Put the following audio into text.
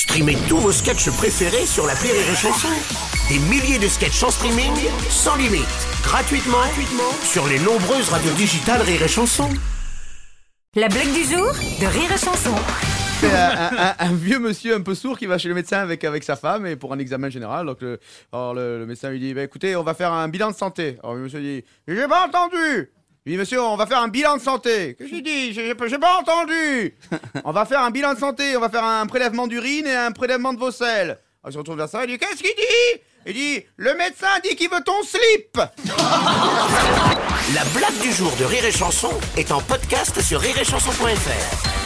Streamez tous vos sketchs préférés sur la Rire et Chanson. Des milliers de sketchs en streaming, sans limite, gratuitement, gratuitement sur les nombreuses radios digitales Rire et Chanson. La blague du jour de Rire et Chanson. C'est un, un- un vieux monsieur un peu sourd qui va chez le médecin avec, avec sa femme et pour un examen général. Donc le, alors le, le médecin lui dit bah, écoutez, on va faire un bilan de santé. Alors le monsieur dit j'ai pas entendu. Il dit monsieur, on va faire un bilan de santé. Qu'est-ce qu'il dit J'ai j'ai pas entendu. on va faire un bilan de santé. On va faire un prélèvement d'urine et un prélèvement de vos selles. Alors, il se retourne vers ça. Il dit qu'est-ce qu'il dit? Il dit le médecin dit qu'il veut ton slip. La blague du jour de Rire et Chanson est en podcast sur rireetchanson.fr.